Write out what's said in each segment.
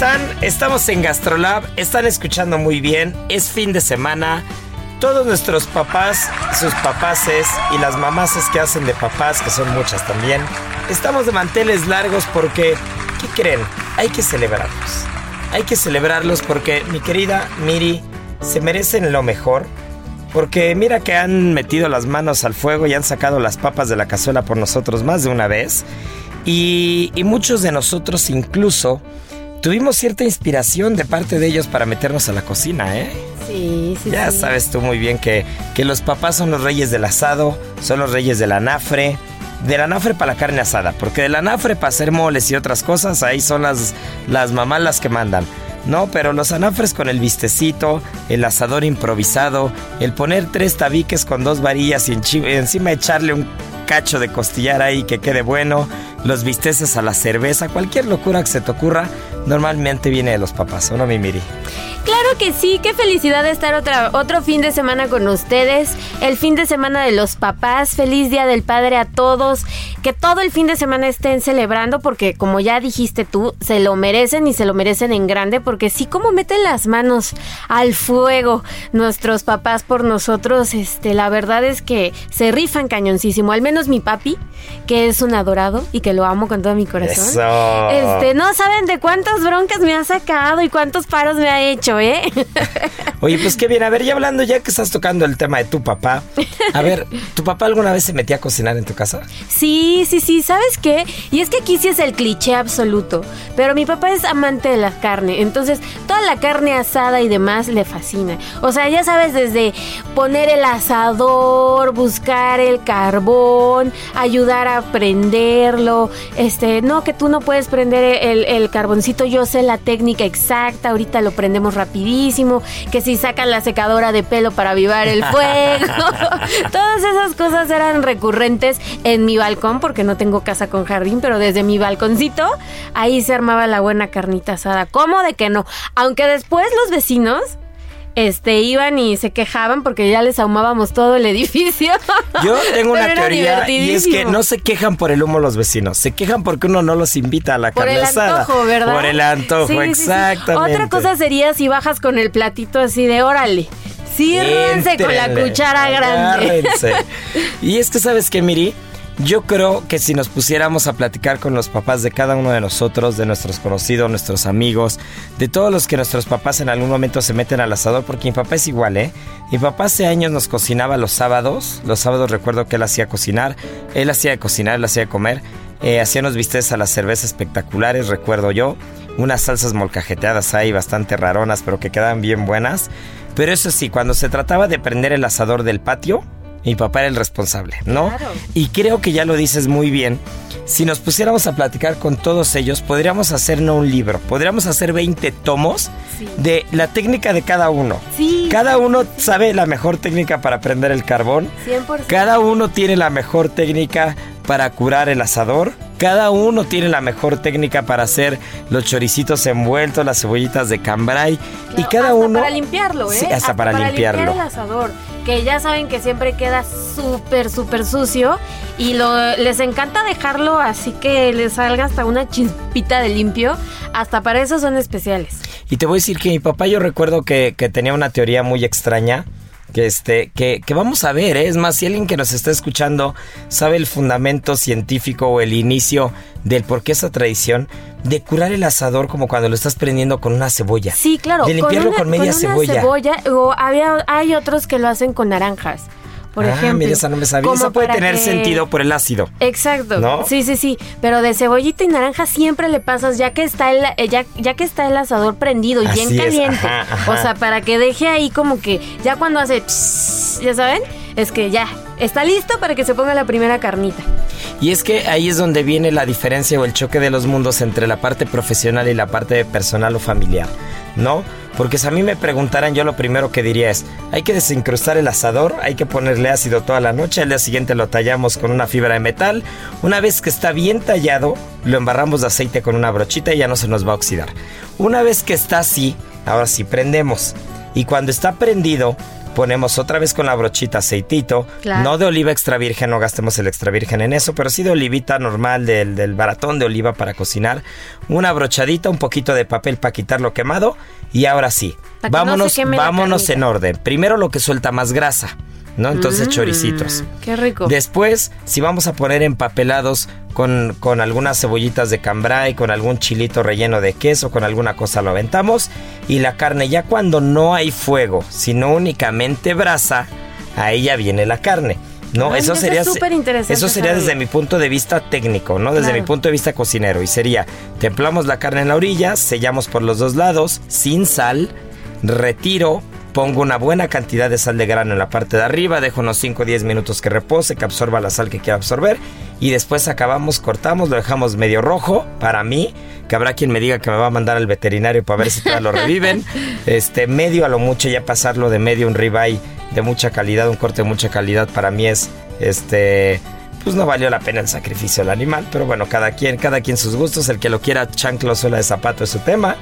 están? Estamos en Gastrolab, están escuchando muy bien, es fin de semana. Todos nuestros papás, sus papaces y las mamaces que hacen de papás, que son muchas también, estamos de manteles largos porque, ¿qué creen? Hay que celebrarlos. Hay que celebrarlos porque, mi querida Miri, se merecen lo mejor. Porque mira que han metido las manos al fuego y han sacado las papas de la cazuela por nosotros más de una vez. Y muchos de nosotros incluso tuvimos cierta inspiración de parte de ellos para meternos a la cocina, ¿eh? Sí, sí. Ya sabes tú muy bien que, que los papás son los reyes del asado, son los reyes del anafre. Del anafre para la carne asada, porque del anafre para hacer moles y otras cosas, ahí son las, las mamás las que mandan. No, pero los anafres con el vistecito, el asador improvisado, el poner tres tabiques con dos varillas y encima echarle un cacho de costillar ahí que quede bueno, los bisteces a la cerveza, cualquier locura que se te ocurra, normalmente viene de los papás, ¿o no, mi Miri? Claro que sí, qué felicidad estar otra, otro fin de semana con ustedes, el fin de semana de los papás, feliz Día del Padre a todos, que todo el fin de semana estén celebrando porque como ya dijiste tú, se lo merecen y se lo merecen en grande porque sí como meten las manos al fuego nuestros papás por nosotros, este, la verdad es que se rifan cañoncísimo, al menos mi papi, que es un adorado y que lo amo con todo mi corazón. Este, no saben de cuántas broncas me ha sacado y cuántos paros me ha hecho. ¿Eh? Oye, pues qué bien. A ver, ya hablando, ya que estás tocando el tema de tu papá. A ver, ¿tu papá alguna vez se metía a cocinar en tu casa? Sí, sí, sí. ¿Sabes qué? Y es que aquí sí es el cliché absoluto. Pero mi papá es amante de la carne. Entonces, toda la carne asada y demás le fascina. O sea, ya sabes, desde poner el asador, buscar el carbón, ayudar a prenderlo. Este, no, que tú no puedes prender el, el carboncito. Yo sé la técnica exacta. Ahorita lo prendemos rapidísimo, que si sacan la secadora de pelo para avivar el fuego. Todas esas cosas eran recurrentes en mi balcón, porque no tengo casa con jardín, pero desde mi balconcito, ahí se armaba la buena carnita asada. ¿Cómo de que no? Aunque después los vecinos este, iban y se quejaban porque ya les ahumábamos todo el edificio. Yo tengo una teoría y es que no se quejan por el humo los vecinos, se quejan porque uno no los invita a la por carne el antojo, ¿verdad? Por el antojo, exactamente. Otra cosa sería si bajas con el platito así de órale. Sírvense con la cuchara grande. y es que, ¿sabes qué, Miri? Yo creo que si nos pusiéramos a platicar con los papás de cada uno de nosotros, de nuestros conocidos, nuestros amigos, de todos los que nuestros papás en algún momento se meten al asador, porque mi papá es igual, ¿eh? Mi papá hace años nos cocinaba los sábados. Los sábados recuerdo que él hacía cocinar, él hacía cocinar, él hacía comer. Eh, hacía unos bisteces a las cervezas espectaculares, recuerdo yo. Unas salsas molcajeteadas ahí bastante raronas, pero que quedaban bien buenas. Pero eso sí, cuando se trataba de prender el asador del patio, mi papá era el responsable, ¿no? Claro. Y creo que ya lo dices muy bien. Si nos pusiéramos a platicar con todos ellos, podríamos hacer no un libro, podríamos hacer 20 tomos Sí. de la técnica de cada uno. Sí. Cada uno sabe la mejor técnica para prender el carbón. 100%. Cada uno tiene la mejor técnica para curar el asador. Cada uno tiene la mejor técnica para hacer los choricitos envueltos, las cebollitas de cambray. y cada hasta uno. Para limpiarlo, ¿eh? Sí, hasta, para, limpiarlo. Limpiar el asador. Que ya saben que siempre queda súper, súper sucio. Y lo, les encanta dejarlo así que les salga hasta una chispita de limpio. Hasta para eso son especiales. Y te voy a decir que mi papá, yo recuerdo que, que tenía una teoría muy extraña que este que, que, vamos a ver, ¿eh? es más, si alguien que nos está escuchando sabe el fundamento científico o el inicio del por qué esa tradición de curar el asador como cuando lo estás prendiendo con una cebolla. Sí, claro. De limpiarlo con, una, media con una cebolla. cebolla. O había, hay otros que lo hacen con naranjas. Por ah, ejemplo. Mira, esa no me sabía. Esa puede tener que... sentido por el ácido. Exacto. ¿No? Sí, sí, sí. Pero de cebollita y naranja siempre le pasas ya que está el, ya, ya que está el asador prendido y Así bien caliente. Es. Ajá, ajá. O sea, para que deje ahí como que ya cuando hace pss, ya saben, es que ya está listo para que se ponga la primera carnita. Y es que ahí es donde viene la diferencia o el choque de los mundos entre la parte profesional y la parte personal o familiar, ¿no? Porque si a mí me preguntaran, yo lo primero que diría es, hay que desincrustar el asador, hay que ponerle ácido toda la noche, al día siguiente lo tallamos con una fibra de metal, una vez que está bien tallado, lo embarramos de aceite con una brochita y ya no se nos va a oxidar. Una vez que está así, ahora sí prendemos. Y cuando está prendido, ponemos otra vez con la brochita aceitito, Claro. no de oliva extra virgen, no gastemos el extra virgen en eso, pero sí de olivita normal, del, del baratón de oliva para cocinar, una brochadita, un poquito de papel para quitar lo quemado y ahora sí, Para que no vámonos, vámonos en orden. Primero lo que suelta más grasa, ¿no? Entonces Mm, choricitos. Qué rico. Después, si vamos a poner empapelados con, con algunas cebollitas de cambray, con algún chilito relleno de queso, con alguna cosa lo aventamos. Y la carne, ya cuando no hay fuego, sino únicamente brasa, ahí ya viene la carne. No, Ay, eso eso sería eso sería desde mi punto de vista técnico, ¿no? Desde Claro. mi punto de vista cocinero y sería templamos la carne en la orilla, sellamos por los dos lados sin sal, retiro, pongo una buena cantidad de sal de grano en la parte de arriba, dejo unos 5 o 10 minutos que repose, que absorba la sal que quiera absorber y después acabamos, cortamos, lo dejamos medio rojo para mí, que habrá quien me diga que me va a mandar al veterinario para ver si todavía lo reviven, este medio a lo mucho ya pasarlo de medio un ribeye de mucha calidad, un corte de mucha calidad para mí es este pues no valió la pena el sacrificio del animal, pero bueno, cada quien, cada quien sus gustos, el que lo quiera chanclo suela de zapato es su tema.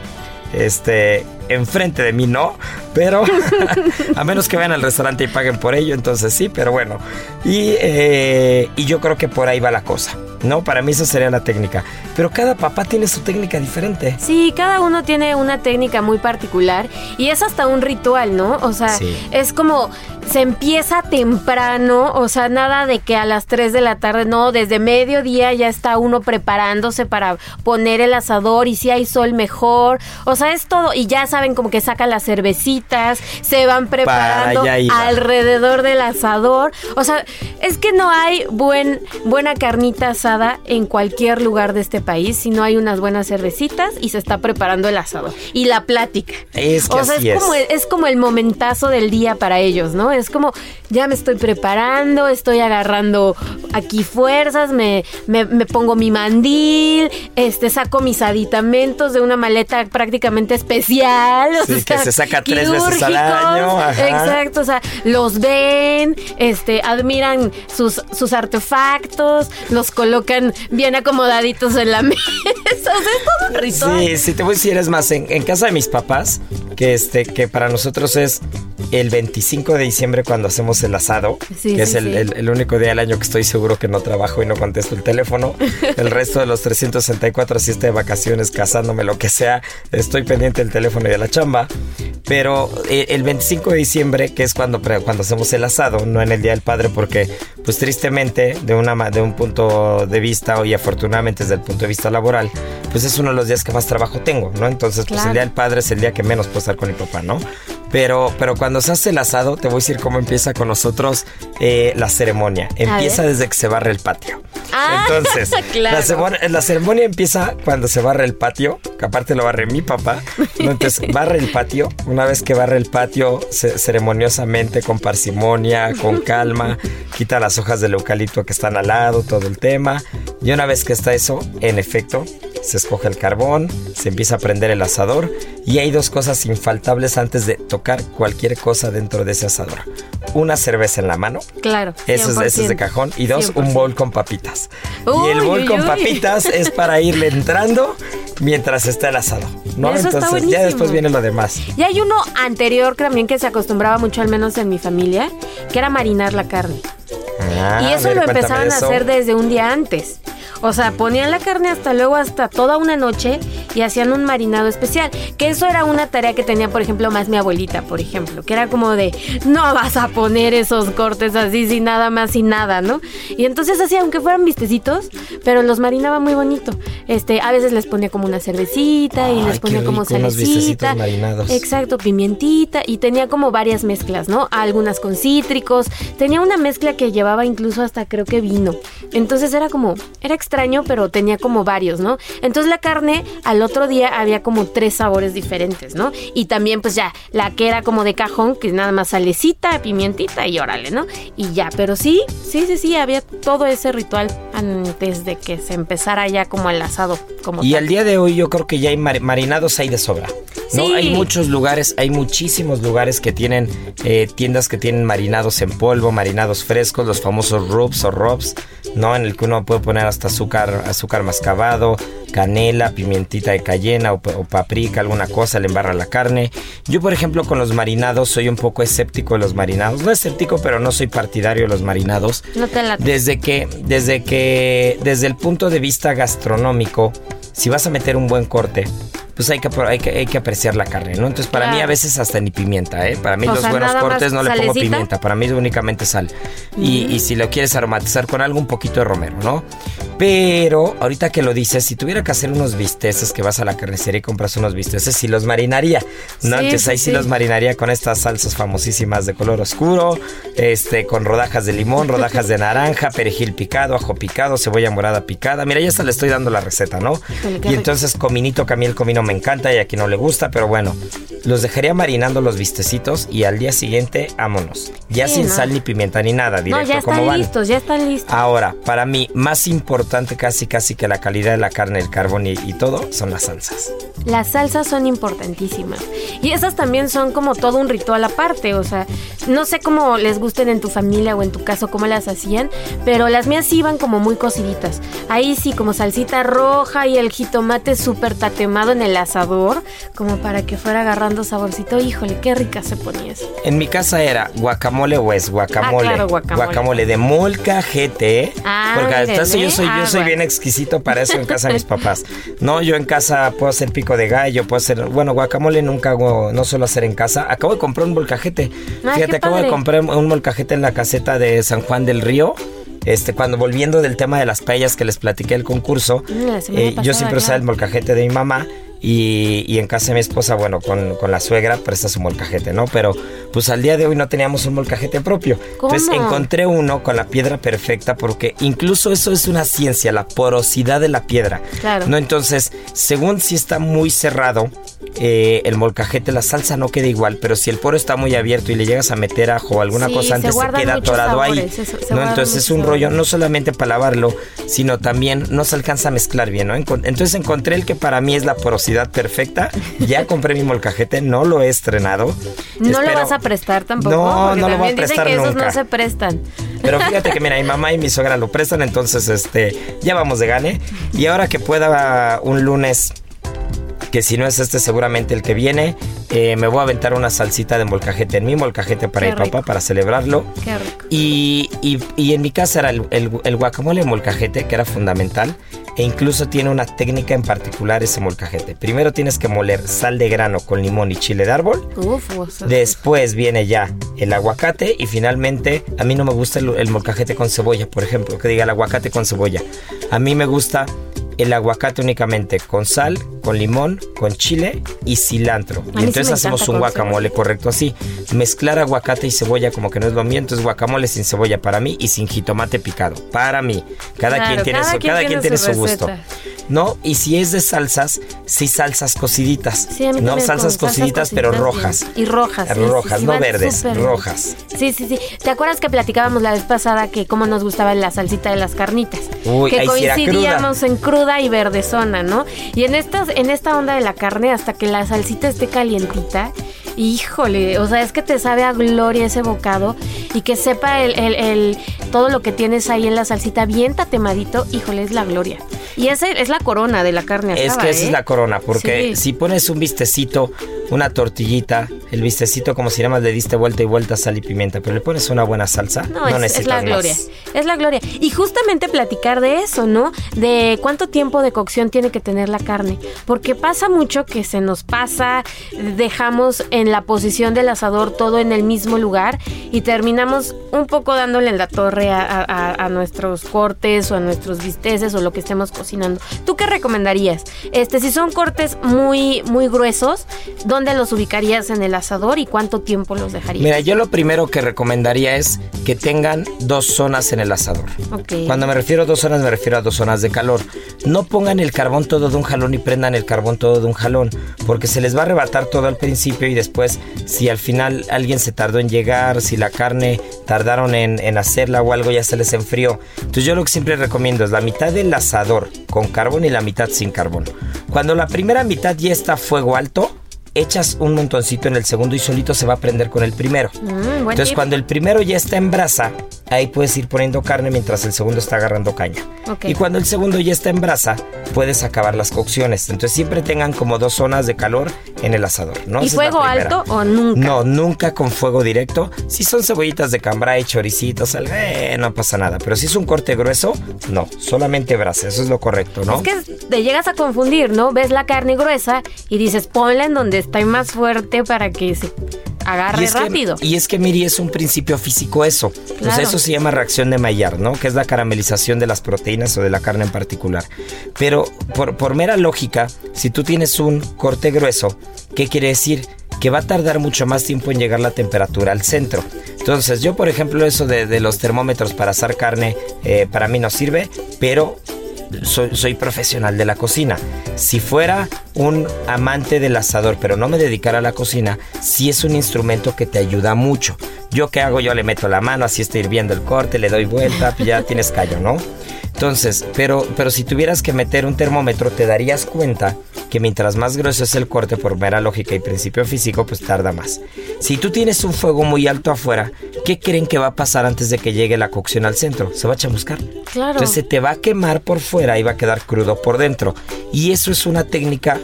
Este, enfrente de mí no, pero a menos que vayan al restaurante y paguen por ello, entonces sí, pero bueno. Y, eh, y yo creo que por ahí va la cosa, ¿no? Para mí esa sería la técnica. Pero cada papá tiene su técnica diferente. Sí, cada uno tiene una técnica muy particular y es hasta un ritual, ¿no? O sea, Sí. es como se empieza temprano, o sea, nada de que a las 3 de la tarde, no, desde mediodía ya está uno preparándose para poner el asador y si hay sol mejor, o sea, es todo y ya saben como que sacan las cervecitas, se van preparando alrededor del asador, o sea, es que no hay buen buena carnita asada en cualquier lugar de este país si no hay unas buenas cervecitas y se está preparando el asador y la plática. Es que o sea, así es es. como, es como el momentazo del día para ellos, ¿no? Es como, ya me estoy preparando, estoy agarrando aquí fuerzas, me, me, me pongo mi mandil, este, saco mis aditamentos de una maleta prácticamente especial. Sí, que se saca tres veces al año, ajá. Exacto, o sea, los ven, este, admiran sus, sus artefactos, los colocan bien acomodaditos en la mesa. Es todo un ritual. Sí, sí, te voy a decir, es más, en, en casa de mis papás, que este, que para nosotros es el 25 de diciembre cuando hacemos el asado, Sí, que es el, sí. el- el único día del año que estoy seguro que no trabajo y no contesto el teléfono. El resto de los 364, si de vacaciones, casándome, lo que sea, estoy pendiente del teléfono y de la chamba. Pero eh, el 25 de diciembre, que es cuando, cuando hacemos el asado, no en el Día del Padre, porque pues tristemente, de, una, de un punto de vista, y afortunadamente desde el punto de vista laboral, pues es uno de los días que más trabajo tengo, ¿no? Entonces, pues el Día del Padre es el día que menos puedo estar con mi papá, ¿no? Pero, pero cuando se hace el asado, te voy a decir cómo empieza con nosotros eh, la ceremonia. Empieza desde que se barre el patio. Ah, Entonces, claro. la, ceremonia, la ceremonia empieza cuando se barre el patio, que aparte lo barre mi papá. Entonces, barre el patio. Una vez que barre el patio, ce- ceremoniosamente, con parsimonia, con calma, quita las hojas del eucalipto que están al lado, todo el tema. Y una vez que está eso, en efecto, se escoge el carbón, se empieza a prender el asador y hay dos cosas infaltables antes de tocar cualquier cosa dentro de ese asador. Una cerveza en la mano. Claro. Eso es, eso es de 100%. cajón. Y dos, un 100%. bol con papitas. y el bol uy, con uy. papitas es para irle entrando mientras está el asado. ¿no? Eso está Entonces ya después viene lo demás. Y hay uno anterior también que se acostumbraba mucho, al menos en mi familia, que era marinar la carne. Ah, y eso ver, lo empezaban a hacer desde un día antes. O sea, ponían la carne hasta luego, hasta toda una noche y hacían un marinado especial. Que eso era una tarea que tenía, por ejemplo, más mi abuelita, por ejemplo. Que era como de, no vas a poner esos cortes así sin nada más, sin nada, ¿no? Y entonces hacía, aunque fueran vistecitos, pero los marinaba muy bonito. Este, a veces les ponía como una cervecita y les ponía como salecita. marinados. Exacto, pimientita y tenía como varias mezclas, ¿no? Algunas con cítricos. Tenía una mezcla que llevaba incluso hasta creo que vino. Entonces era como, era extraño, pero tenía como varios, ¿no? Entonces la carne al otro día había como tres sabores diferentes, ¿no? Y también pues ya la que era como de cajón, que nada más salecita, pimientita y órale, ¿no? Y ya, pero sí, sí, sí, sí, había todo ese ritual antes de que se empezara ya como el asado. Como Y tal. al día de hoy yo creo que ya hay mar- marinados hay de sobra. ¿no? Sí. Hay muchos lugares, hay muchísimos lugares que tienen eh, tiendas que tienen marinados en polvo, marinados frescos, los famosos rubs o robs, ¿no? En el que uno puede poner hasta azúcar, azúcar mascabado, canela, pimientita de cayena o, o paprika, alguna cosa, le embarra la carne. Yo, por ejemplo, con los marinados soy un poco escéptico de los marinados. No escéptico, pero no soy partidario de los marinados. No te late. Desde que, desde que, desde el punto de vista gastronómico, si vas a meter un buen corte, pues hay que, hay que, hay que apreciar la carne, ¿no? Entonces, para mí a veces hasta ni pimienta, ¿eh? Para mí O los sea, buenos cortes no le pongo pimienta, para mí es únicamente sal. Y, y si lo quieres aromatizar con algo, un poquito de romero, ¿no? Pero, ahorita que lo dices, si tuviera que hacer unos bisteces, que vas a la carnicería y compras unos bisteces, sí los marinaría, ¿no? Sí, Entonces ahí sí, sí. los marinaría con estas salsas famosísimas de color oscuro, este, con rodajas de limón, rodajas de naranja, perejil picado, ajo picado, cebolla morada picada. Mira, ya hasta le estoy dando la receta, ¿no? Y entonces cominito, que a mí el comino me encanta y a quien no le gusta, pero bueno, los dejaría marinando los vistecitos y al día siguiente, vámonos. Ya Sí, sin ¿no? sal ni pimienta ni nada, No, directo ya como están van. listos, ya están listos. Ahora, para mí, más importante casi casi que la calidad de la carne, el carbón y, y todo, son las salsas. Las salsas son importantísimas. Y esas también son como todo un ritual aparte. O sea, no sé cómo les gusten en tu familia o en tu caso cómo las hacían, pero las mías sí iban como muy cociditas. Ahí sí, como salsita roja y el jitomate súper tatemado en el asador, como para que fuera agarrando saborcito. Híjole, qué rica se ponía eso. En mi casa era guacamole o es guacamole. Ah, claro, guacamole. de molcajete. Ah, porque entonces yo soy, yo Ah, soy bueno. bien exquisito para eso en casa de mis papás. No, yo en casa puedo hacer pico de gallo, puedo hacer, bueno, guacamole nunca hago, no suelo hacer en casa. Acabo de comprar un molcajete. Ah, Fíjate, acabo de comprar un molcajete en la caseta de San Juan del Río. Este, cuando volviendo del tema de las paellas que les platiqué el concurso, Mm, eh, yo siempre usaba el molcajete de mi mamá y, y en casa de mi esposa, bueno, con, con la suegra presta su molcajete, ¿no? Pero pues al día de hoy no teníamos un molcajete propio. ¿Cómo? Entonces encontré uno con la piedra perfecta porque incluso eso es una ciencia, la porosidad de la piedra. Claro. ¿no? Entonces, según si está muy cerrado eh, el molcajete, la salsa no queda igual, pero si el poro está muy abierto y le llegas a meter ajo o alguna Sí, cosa antes, se, queda atorado ahí. sabores, eso, se ¿no? Entonces es un rollo, no solamente para lavarlo, sino también no se alcanza a mezclar bien, ¿no? Entonces encontré el que para mí es la porosidad perfecta. Ya compré mi molcajete, no lo he estrenado. No lo vas a prestar tampoco. No, no lo voy a dicen prestar que esos nunca. no se prestan. Pero fíjate que mira, mi mamá y mi suegra lo prestan, entonces este ya vamos de gane. Y ahora que pueda un lunes, que si no es este seguramente el que viene, eh, me voy a aventar una salsita de molcajete en mi molcajete para Qué mi papá rico. para celebrarlo. Qué rico. Y, y- y en mi casa era el, el- el guacamole molcajete, que era fundamental. E incluso tiene una técnica en particular ese molcajete. Primero tienes que moler sal de grano con limón y chile de árbol. Uf, Después viene ya el aguacate y finalmente a mí no me gusta el, el molcajete con cebolla, por ejemplo, que diga el aguacate con cebolla. A mí me gusta el aguacate únicamente con sal, con limón, con chile y cilantro. Y entonces hacemos un guacamole correcto así. Mezclar aguacate y cebolla como que no es lo mío, entonces guacamole sin cebolla para mí y sin jitomate picado para mí. Cada Claro, quien tiene cada su, quien cada quien tiene su su gusto. ¿No? Y si es de salsas, sí salsas cociditas. Sí, a mí no salsas cociditas, pero rojas. Y rojas. sí, rojas, sí, no verdes, rojas. Sí, sí, sí. ¿Te acuerdas que platicábamos la vez pasada que cómo nos gustaba la salsita de las carnitas? Uy, que coincidíamos en cruda y verdezona, ¿no? Y en esta, en esta onda de la carne, hasta que la salsita esté calientita, Híjole, o sea, es que te sabe a gloria ese bocado y que sepa el, el- el- todo lo que tienes ahí en la salsita bien tatemadito, híjole, es la gloria. Y esa es la corona de la carne asada, Es que esa ¿eh? es la corona, porque Sí. si pones un vistecito, una tortillita, el vistecito como si nada más le diste vuelta y vuelta sal y pimienta, pero le pones una buena salsa, no, No, es, es necesitas la más. gloria. Es la gloria. Y justamente platicar de eso, ¿no? De cuánto tiempo de cocción tiene que tener la carne. Porque pasa mucho que se nos pasa, dejamos en la posición del asador todo en el mismo lugar y terminamos un poco dándole en la torre a, a- a nuestros cortes o a nuestros bisteces o lo que estemos cocinando. ¿Tú qué recomendarías? Este, si son cortes muy, muy gruesos, ¿dónde los ubicarías en el asador y cuánto tiempo los dejarías? Mira, yo lo primero que recomendaría es que tengan dos zonas en el asador. Cuando me refiero a dos zonas, me refiero a dos zonas de calor. No pongan el carbón todo de un jalón y prendan el carbón todo de un jalón, porque se les va a arrebatar todo al principio y después, si al final alguien se tardó en llegar, si la carne tardaron en, en hacerla o algo, ya se les enfrió. Entonces yo lo que siempre recomiendo es la mitad del asador con carbón y la mitad sin carbón. Cuando la primera mitad ya está a fuego alto, echas un montoncito en el segundo y solito se va a prender con el primero. Mm, Entonces tip. cuando el primero ya está en brasa, ahí puedes ir poniendo carne mientras el segundo está agarrando caña. Ok. Y cuando el segundo ya está en brasa, puedes acabar las cocciones. Entonces siempre tengan como dos zonas de calor en el asador, ¿no? ¿Y Esa fuego alto o nunca? No, nunca con fuego directo. Si son cebollitas de cambray, choricitos, algo, eh, no pasa nada. Pero si es un corte grueso, no, solamente brasa, eso es lo correcto, ¿no? Es que te llegas a confundir, ¿no? Ves la carne gruesa y dices, ponla en donde está más fuerte para que se agarre Y es, que, rápido. y es que, Miri, es un principio físico eso. O sea, Claro. eso se llama reacción de Maillard, ¿no? Que es la caramelización de las proteínas o de la carne en particular. Pero por, por mera lógica, si tú tienes un corte grueso, ¿qué quiere decir? Que va a tardar mucho más tiempo en llegar la temperatura al centro. Entonces, yo, por ejemplo, eso de, de los termómetros para asar carne, eh, para mí no sirve, pero soy, profesional de la cocina. Si fuera un amante del asador, pero no me dedicara a la cocina, sí es un instrumento que te ayuda mucho. Yo qué hago, yo le meto la mano, así está hirviendo el corte, le doy vuelta, ya tienes callo, ¿no? Entonces, pero, pero si tuvieras que meter un termómetro, te darías cuenta que mientras más grueso es el corte, por mera lógica y principio físico, pues tarda más. Si tú tienes un fuego muy alto afuera, ¿qué creen que va a pasar antes de que llegue la cocción al centro? Se va a chamuscar. Claro. Entonces se te va a quemar por fuera y va a quedar crudo por dentro. Y eso es una técnica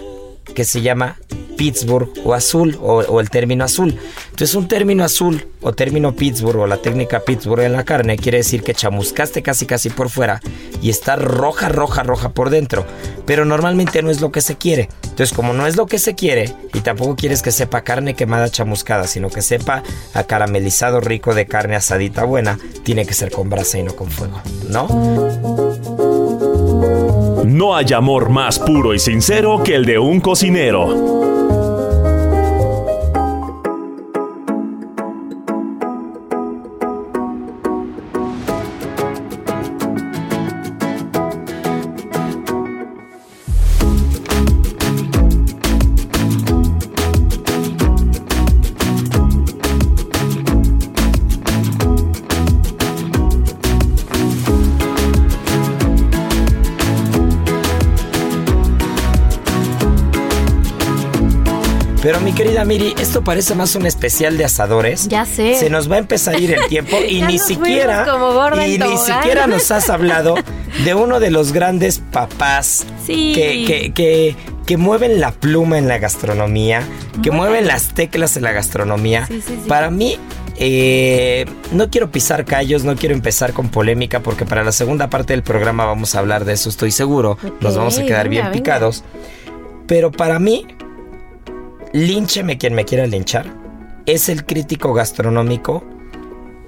que se llama Pittsburgh o azul o, el término azul. Entonces un término azul o término Pittsburgh o la técnica Pittsburgh en la carne quiere decir que chamuscaste casi casi por fuera y está roja, roja, roja por dentro. Pero normalmente no es lo que se quiere. Entonces como no es lo que se quiere y tampoco quieres que sepa carne quemada chamuscada, sino que sepa a caramelizado rico de carne asadita buena, tiene que ser con brasa y no con fuego, ¿no? No hay amor más puro y sincero que el de un cocinero. Querida Miri, esto parece más un especial de asadores. Ya sé. Se nos va a empezar a ir el tiempo y ni nos siquiera y ni siquiera nos has hablado de uno de los grandes papás Sí. que, que, que, que mueven la pluma en la gastronomía, que mueven las teclas en la gastronomía. Sí, sí, sí. Para mí eh, no quiero pisar callos, no quiero empezar con polémica porque para la segunda parte del programa vamos a hablar de eso, estoy seguro. Nos Ok, vamos a quedar bien venga, venga. picados. Pero para mí, líncheme quien me quiera linchar, es el crítico gastronómico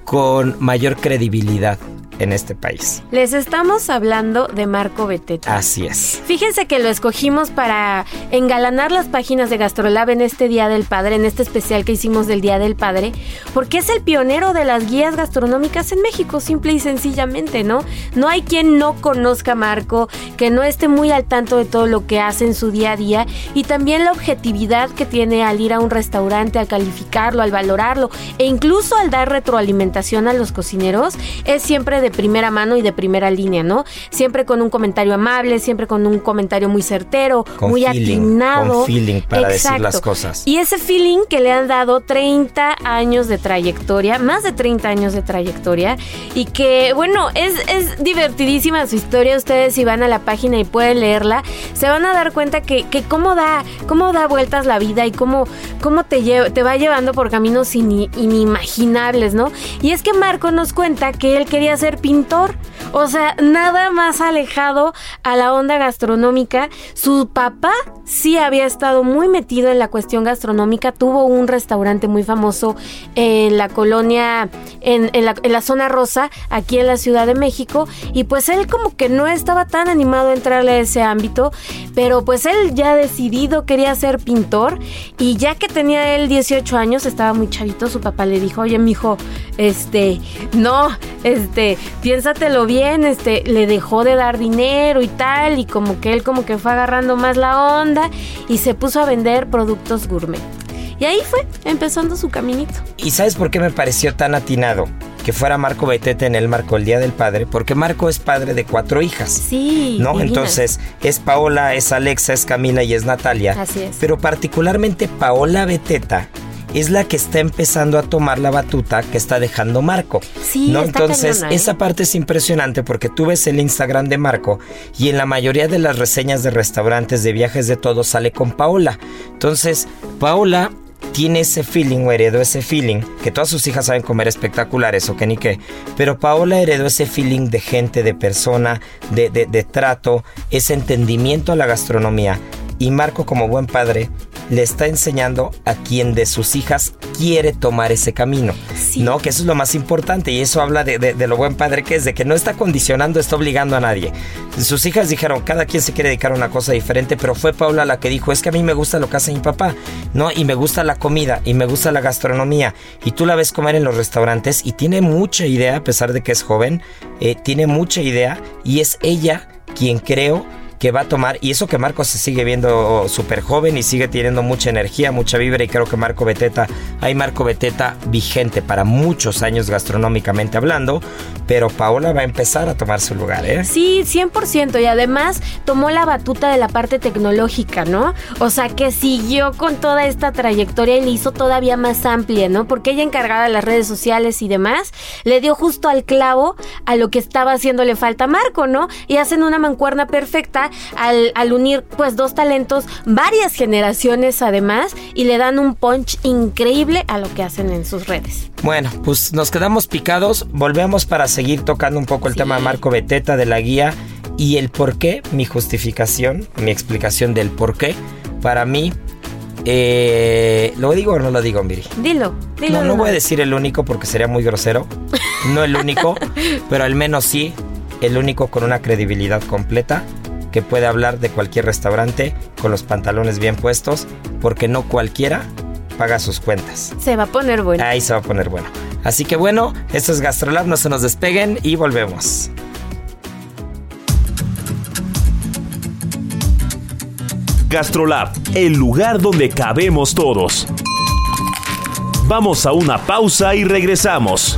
con mayor credibilidad en este país. Les estamos hablando de Marco Beteta. Así es. Fíjense que lo escogimos para engalanar las páginas de Gastrolab en este Día del Padre, en este especial que hicimos del Día del Padre, porque es el pionero de las guías gastronómicas en México, simple y sencillamente, ¿no? No hay quien no conozca a Marco, que no esté muy al tanto de todo lo que hace en su día a día y también la objetividad que tiene al ir a un restaurante, al calificarlo, al valorarlo e incluso al dar retroalimentación a los cocineros, es siempre de de primera mano y de primera línea, ¿no? Siempre con un comentario amable, siempre con un comentario muy certero, Con muy feeling, atinado. con feeling para decir las cosas. Y ese feeling que le han dado 30 años de trayectoria, más de 30 años de trayectoria, y que, bueno, es, es divertidísima su historia. Ustedes si van a la página y pueden leerla, se van a dar cuenta que, que cómo da, cómo da vueltas la vida y cómo, cómo te, lle- te va llevando por caminos ini- inimaginables, ¿no? Y es que Marco nos cuenta que él quería ser pintor. O sea, nada más alejado a la onda gastronómica. Su papá sí había estado muy metido en la cuestión gastronómica. Tuvo un restaurante muy famoso en la colonia, en, la zona rosa, aquí en la Ciudad de México. Y pues él como que no estaba tan animado a entrarle a ese ámbito. Pero pues él ya decidido quería ser pintor. Y ya que tenía él 18 años, estaba muy chavito, su papá le dijo, oye, mijo, este, no, este, piénsatelo bien, este, le dejó de dar dinero y tal, y como que él como que fue agarrando más la onda y se puso a vender productos gourmet. Y ahí fue, empezando su caminito. ¿Y sabes por qué me pareció tan atinado que fuera Marco Betete en el marco del Día del Padre? Porque Marco es padre de cuatro hijas. Sí. ¿No? Entonces, es Paola, es Alexa, es Camila y es Natalia. Así es. Pero particularmente Paola Beteta es la que está empezando a tomar la batuta que está dejando Marco. Sí, ¿no? está Entonces, cañona, ¿eh? esa parte es impresionante porque tú ves el Instagram de Marco y en la mayoría de las reseñas de restaurantes, de viajes, de todo, sale con Paola. Entonces, Paola tiene ese feeling o heredó ese feeling, que todas sus hijas saben comer espectaculares o que ni qué, pero Paola heredó ese feeling de gente, de persona, de, de- de trato, ese entendimiento a la gastronomía. Y Marco, como buen padre, le está enseñando a quien de sus hijas quiere tomar ese camino. Sí. ¿No? Que eso es lo más importante y eso habla de, de- de lo buen padre que es, de que no está condicionando, está obligando a nadie. Sus hijas dijeron, cada quien se quiere dedicar a una cosa diferente, pero fue Paula la que dijo, es que a mí me gusta lo que hace mi papá, ¿no? Y me gusta la comida y me gusta la gastronomía. Y tú la ves comer en los restaurantes y tiene mucha idea, a pesar de que es joven, eh, tiene mucha idea y es ella quien creo que va a tomar, y eso que Marco se sigue viendo súper joven y sigue teniendo mucha energía, mucha vibra, y creo que Marco Beteta, hay Marco Beteta vigente para muchos años gastronómicamente hablando, pero Paola va a empezar a tomar su lugar, ¿eh? Sí, 100%. Y además tomó la batuta de la parte tecnológica, ¿no? O sea, que siguió con toda esta trayectoria y le hizo todavía más amplia, ¿no? Porque ella encargada de las redes sociales y demás, le dio justo al clavo a lo que estaba haciéndole falta a Marco, ¿no? Y hacen una mancuerna perfecta al, al unir, pues, dos talentos, varias generaciones además, y le dan un punch increíble a lo que hacen en sus redes. Bueno, pues nos quedamos picados, volvemos para seguir tocando un poco el Sí. tema de Marco Beteta, de la guía, y el por qué, mi justificación, mi explicación del por qué, para mí, eh, ¿lo digo o no lo digo, Miri? Dilo, dilo. No, no voy a decir el único porque sería muy grosero. No el único, pero al menos sí el único con una credibilidad completa que puede hablar de cualquier restaurante con los pantalones bien puestos, porque no cualquiera paga sus cuentas. Se va a poner bueno. Ahí se va a poner bueno. Así que bueno, esto es Gastrolab, no se nos despeguen y volvemos. Gastrolab, el lugar donde cabemos todos. Vamos a una pausa y regresamos.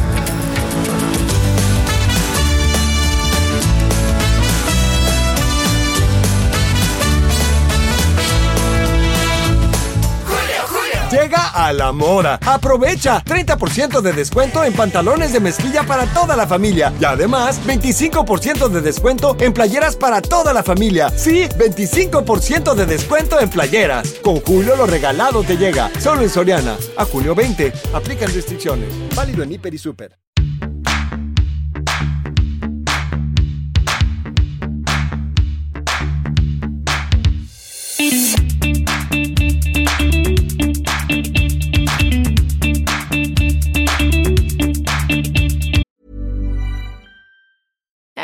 A la mora. Aprovecha 30% de descuento en pantalones de mezclilla para toda la familia. Y además, 25% de descuento en playeras para toda la familia. Sí, 25% de descuento en playeras. Con Julio lo regalado te llega. Solo en Soriana. A julio 20. Aplican restricciones. Válido en Hiper y Super.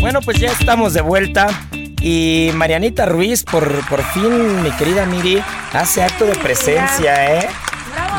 Bueno, pues ya estamos de vuelta. Y Marianita Ruiz, por, por fin, mi querida Miri, hace acto de presencia, ¿eh?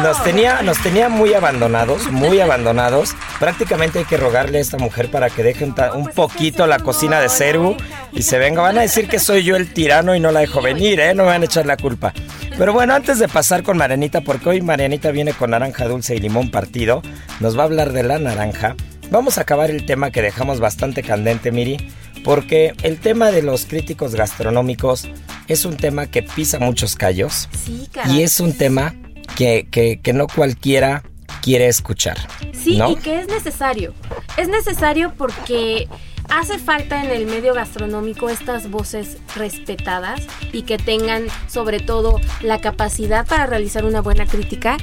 Nos tenía, nos tenía muy abandonados, muy abandonados. Prácticamente hay que rogarle a esta mujer para que deje un, un poquito la cocina de Ceru y se venga. Van a decir que soy yo el tirano y no la dejo venir, ¿eh? No me van a echar la culpa. Pero bueno, antes de pasar con Marianita, porque hoy Marianita viene con naranja dulce y limón partido, nos va a hablar de la naranja. Vamos a acabar el tema que dejamos bastante candente, Miri, porque el tema de los críticos gastronómicos es un tema que pisa muchos callos Sí, y es un tema que, que- que no cualquiera quiere escuchar. Sí, ¿no? y que es necesario. Es necesario porque hace falta en el medio gastronómico estas voces respetadas y que tengan sobre todo la capacidad para realizar una buena crítica.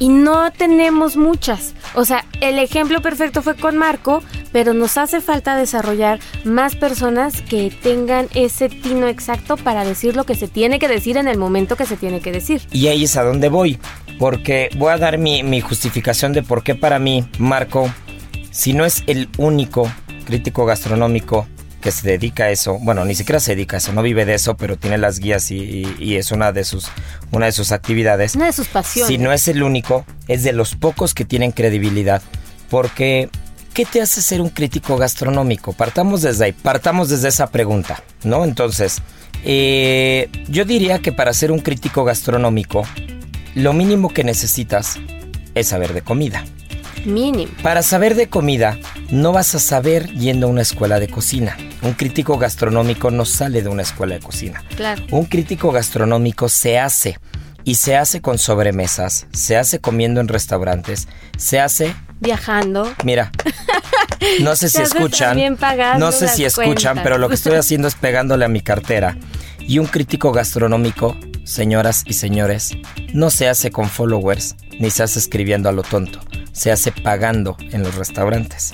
Y no tenemos muchas. O sea, el ejemplo perfecto fue con Marco, pero nos hace falta desarrollar más personas que tengan ese tino exacto para decir lo que se tiene que decir en el momento que se tiene que decir. Y ahí es a donde voy, porque voy a dar mi, mi justificación de por qué para mí, Marco, si no es el único crítico gastronómico que se dedica a eso, bueno, ni siquiera se dedica a eso, no vive de eso, pero tiene las guías y, y- y es una de sus, una de sus actividades. Una de sus pasiones. Si no es el único, es de los pocos que tienen credibilidad. Porque, ¿qué te hace ser un crítico gastronómico? Partamos desde ahí, partamos desde esa pregunta, ¿no? Entonces, eh, yo diría que para ser un crítico gastronómico, lo mínimo que necesitas es saber de comida. Mínimo. Para saber de comida, no vas a saber yendo a una escuela de cocina. Un crítico gastronómico no sale de una escuela de cocina. Claro. Un crítico gastronómico se hace y se hace con sobremesas, se hace comiendo en restaurantes, se hace, Viajando. mira, no sé si escuchan, no sé si escuchan, cuentas. pero lo que estoy haciendo es pegándole a mi cartera. Y un crítico gastronómico, señoras y señores, no se hace con followers ni se hace escribiendo a lo tonto, se hace pagando en los restaurantes.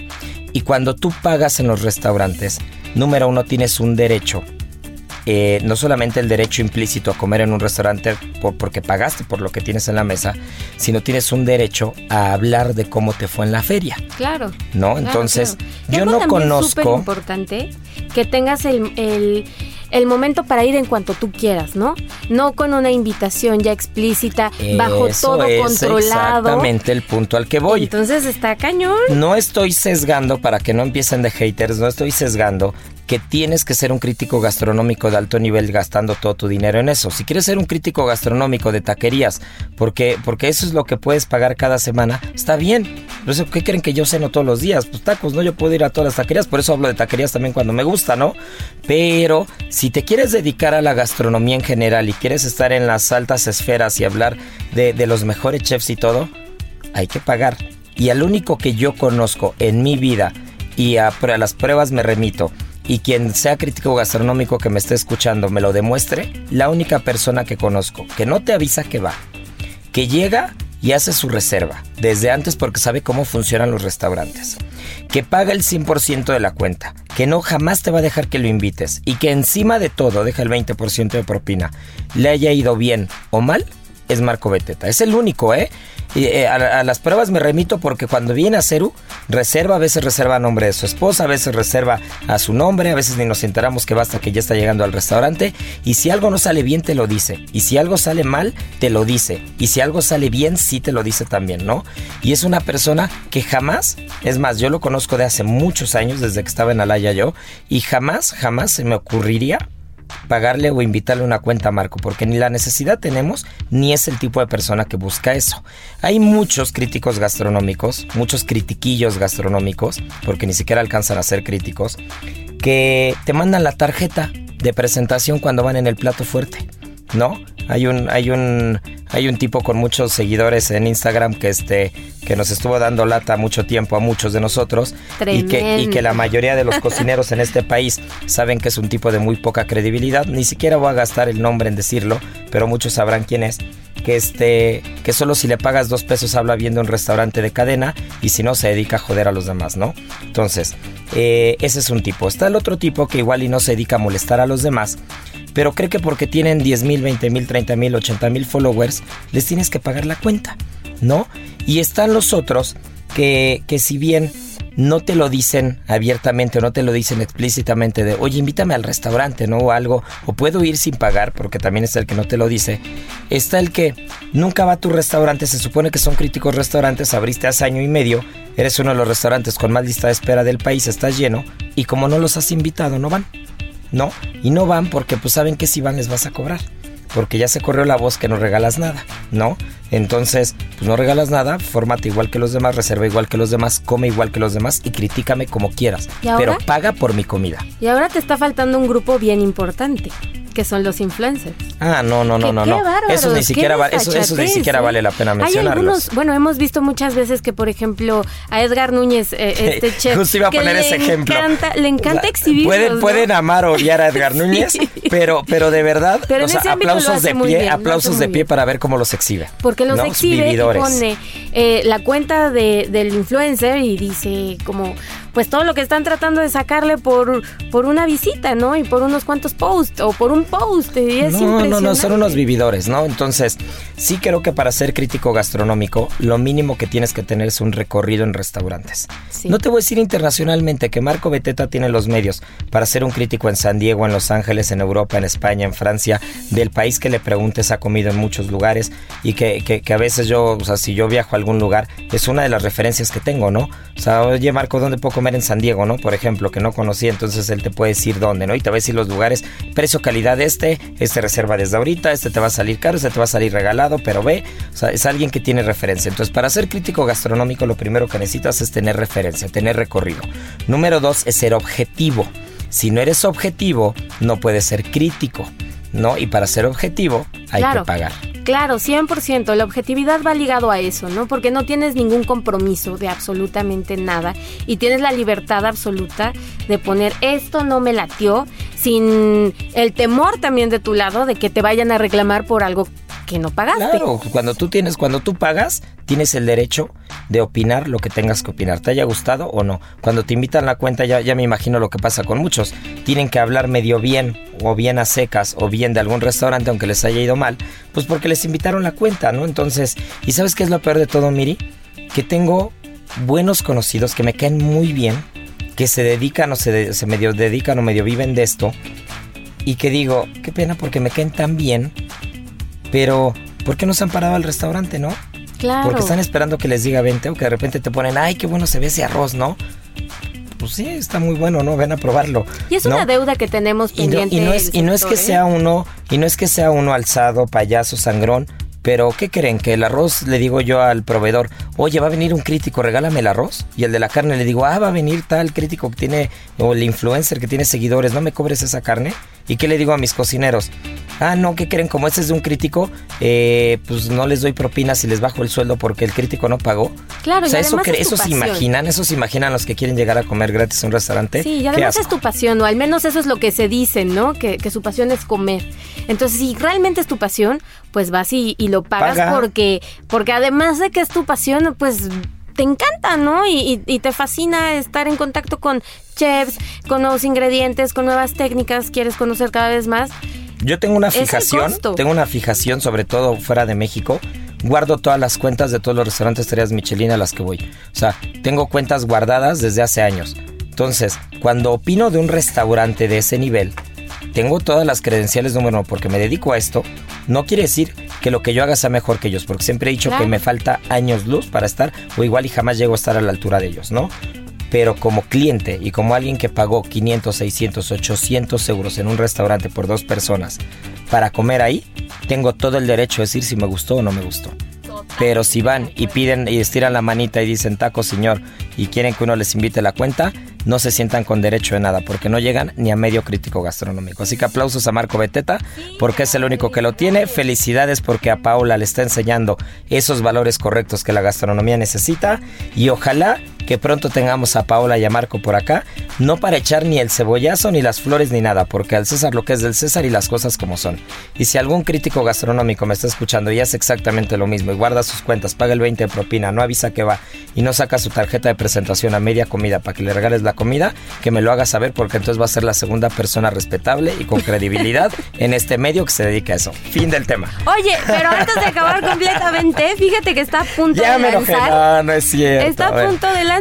Y cuando tú pagas en los restaurantes, número uno tienes un derecho eh, no solamente el derecho implícito a comer en un restaurante por- porque pagaste por lo que tienes en la mesa, sino tienes un derecho a hablar de cómo te fue en la feria. Claro. ¿No? claro, Entonces, claro. yo no conozco- súper importante que tengas el, el, el momento para ir en cuanto tú quieras, ¿no? No con una invitación ya explícita, bajo todo es controlado. exactamente el punto al que voy. Entonces está cañón. No estoy sesgando para que no empiecen de haters, no estoy sesgando que tienes que ser un crítico gastronómico de alto nivel gastando todo tu dinero en eso. Si quieres ser un crítico gastronómico de taquerías, porque, porque eso es lo que puedes pagar cada semana, está bien. Pero eso, ¿qué creen que yo ceno todos los días? Pues tacos, ¿no? Yo puedo ir a todas las taquerías, por eso hablo de taquerías también cuando me gusta, ¿no? Pero si te quieres dedicar a la gastronomía en general y quieres estar en las altas esferas y hablar de, de los mejores chefs y todo, hay que pagar. Y al único que yo conozco en mi vida y a, las pruebas me remito y quien sea crítico gastronómico que me esté escuchando me lo demuestre, la única persona que conozco que no te avisa que va, que llega y hace su reserva desde antes porque sabe cómo funcionan los restaurantes, que paga el 100% de la cuenta, que no jamás te va a dejar que lo invites y que encima de todo deja el 20% de propina, le haya ido bien o mal, es Marco Beteta. Es el único, ¿eh? Eh, a, a las pruebas me remito porque cuando viene a Ceru, reserva, a veces reserva a nombre de su esposa, a veces reserva a su nombre, a veces ni nos enteramos que basta que ya está llegando al restaurante. Y si algo no sale bien, te lo dice. Y si algo sale mal, te lo dice. Y si algo sale bien, sí te lo dice también, ¿no? Y es una persona que jamás, es más, yo lo conozco de hace muchos años, desde que estaba en Alaya yo, y jamás, jamás se me ocurriría pagarle o invitarle una cuenta a Marco, porque ni la necesidad tenemos, ni es el tipo de persona que busca eso. Hay muchos críticos gastronómicos, muchos critiquillos gastronómicos, porque ni siquiera alcanzan a ser críticos, que te mandan la tarjeta de presentación cuando van en el plato fuerte. ¿No? Hay un, hay un, Hay un tipo con muchos seguidores en Instagram que este que nos estuvo dando lata mucho tiempo a muchos de nosotros y que, y que la mayoría de los cocineros en este país saben que es un tipo de muy poca credibilidad. Ni siquiera voy a gastar el nombre en decirlo, pero muchos sabrán quién es que este que solo si le pagas dos pesos habla bien de un restaurante de cadena y si no se dedica a joder a los demás, ¿no? Entonces, eh, ese es un tipo. Está el otro tipo que igual y no se dedica a molestar a los demás, pero cree que porque tienen 10 mil, 20 mil, 30 mil, 80 mil followers, les tienes que pagar la cuenta, ¿no? Y están los otros que, que si bien no te lo dicen abiertamente o no te lo dicen explícitamente de, oye, invítame al restaurante, ¿no? O algo, o puedo ir sin pagar, porque también está el que no te lo dice. Está el que nunca va a tu restaurante, se supone que son críticos restaurantes, abriste hace año y medio, eres uno de los restaurantes con más lista de espera del país, estás lleno, y como no los has invitado, no van. ¿No? Y no van porque pues saben que si van les vas a cobrar porque ya se corrió la voz que no regalas nada, ¿no? Entonces, pues no regalas nada, fórmate igual que los demás, reserva igual que los demás, come igual que los demás y critícame como quieras, pero paga por mi comida. Y ahora te está faltando un grupo bien importante que son los influencers. Ah, no, no, no, no, no. Eso ni siquiera vale, eso, eso ni siquiera vale la pena mencionarlos. Hay algunos, bueno, hemos visto muchas veces que, por ejemplo, a Edgar Núñez, eh, este chef, justo iba a poner ese ejemplo. Encanta, le encanta exhibir. Pueden, pueden amar o odiar a Edgar Núñez, pero, pero de verdad, o sea, aplausos de pie, aplausos de pie para ver cómo los exhibe. Porque los exhibe y pone eh, la cuenta de, del influencer y dice como pues todo lo que están tratando de sacarle por, por una visita, ¿no? Y por unos cuantos posts o por un post. no, no, no, son unos vividores, ¿no? Entonces, sí creo que para ser crítico gastronómico, lo mínimo que tienes que tener es un recorrido en restaurantes. No te voy a decir internacionalmente que Marco Beteta tiene los medios para ser un crítico en San Diego, en Los Ángeles, en Europa, en España, en Francia, del país que le preguntes ha comido en muchos lugares y que, que, que a veces yo, o sea, si yo viajo a algún lugar, es una de las referencias que tengo, ¿no? O sea, oye Marco, ¿dónde puedo comer en San Diego, ¿no? Por ejemplo, que no conocía, entonces él te puede decir dónde, ¿no? Y te va a decir los lugares, precio, calidad este, este reserva desde ahorita, este te va a salir caro, este te va a salir regalado, pero ve, o sea, es alguien que tiene referencia. Entonces, para ser crítico gastronómico, lo primero que necesitas es tener referencia, tener recorrido. Número dos es ser objetivo. Si no eres objetivo, no puedes ser crítico, ¿no? Y para ser objetivo, hay que pagar. Claro, 100%. La objetividad va ligado a eso, ¿no? Porque no tienes ningún compromiso de absolutamente nada y tienes la libertad absoluta de poner esto no me latió sin el temor también de tu lado de que te vayan a reclamar por algo no pagaste. Claro, cuando tú tienes, cuando tú pagas, tienes el derecho de opinar lo que tengas que opinar, te haya gustado o no. Cuando te invitan la cuenta, ya, ya me imagino lo que pasa con muchos. Tienen que hablar medio bien, o bien a secas, o bien de algún restaurante, aunque les haya ido mal, pues porque les invitaron la cuenta, ¿no? Entonces, ¿y sabes qué es lo peor de todo, Miri? Que tengo buenos conocidos que me caen muy bien, que se dedican o se, se medio dedican o medio viven de esto, y que digo, qué pena porque me caen tan bien pero, ¿por qué no se han parado al restaurante, no? Claro. Porque están esperando que les diga 20 o que de repente te ponen, ay, qué bueno se ve ese arroz, ¿no? Pues sí, está muy bueno, ¿no? Ven a probarlo. Y es una deuda que tenemos pendiente. Y no, es, y no es que ¿eh? sea uno, y no es que sea uno alzado, payaso, sangrón, pero, ¿qué creen? Que el arroz le digo yo al proveedor, oye, va a venir un crítico, regálame el arroz. Y el de la carne le digo, ah, va a venir tal crítico que tiene, o el influencer que tiene seguidores, no me cobres esa carne. ¿Y qué le digo a mis cocineros? Ah, no, ¿qué creen? Como este es de un crítico, eh, pues no les doy propinas y les bajo el sueldo porque el crítico no pagó. Claro, o sea, eso, eso se imaginan, eso se imaginan los que quieren llegar a comer gratis a un restaurante. Sí, y además es tu pasión, o al menos eso es lo que se dice, ¿no? Que, que su pasión es comer. Entonces, si realmente es tu pasión, pues vas y, lo pagas porque, porque además de que es tu pasión, pues te encanta, ¿no? Y, te fascina estar en contacto con chefs, con nuevos ingredientes, con nuevas técnicas, quieres conocer cada vez más. Yo tengo una fijación, tengo una fijación sobre todo fuera de México. Guardo todas las cuentas de todos los restaurantes estrellas Michelin a las que voy. O sea, tengo cuentas guardadas desde hace años. Entonces, cuando opino de un restaurante de ese nivel, tengo todas las credenciales número uno porque me dedico a esto, no quiere decir que lo que yo haga sea mejor que ellos, porque siempre he dicho que me falta años luz para estar, o igual y jamás llego a estar a la altura de ellos, ¿no? Pero como cliente y como alguien que pagó 500, 600, 800 euros en un restaurante por dos personas para comer ahí, tengo todo el derecho a decir si me gustó o no me gustó. pero si van y piden y estiran la manita y dicen taco señor y quieren que uno les invite la cuenta, no se sientan con derecho de nada porque no llegan ni a medio crítico gastronómico. Así que aplausos a Marco Beteta porque es el único que lo tiene. Felicidades porque a Paula le está enseñando esos valores correctos que la gastronomía necesita y ojalá que pronto tengamos a Paola y a Marco por acá, no para echar ni el cebollazo ni las flores ni nada, porque al César lo que es del César y las cosas como son. Y si algún crítico gastronómico me está escuchando y hace exactamente lo mismo y guarda sus cuentas, paga el 20 de propina, no avisa que va y no saca su tarjeta de presentación a media comida para que le regales la comida, que me lo haga saber porque entonces va a ser la segunda persona respetable y con credibilidad en este medio que se dedica a eso. Fin del tema. Oye, pero antes de acabar completamente, fíjate que está a punto Ya de me lanzar. enojé, no, no es cierto. Está A punto de lanzar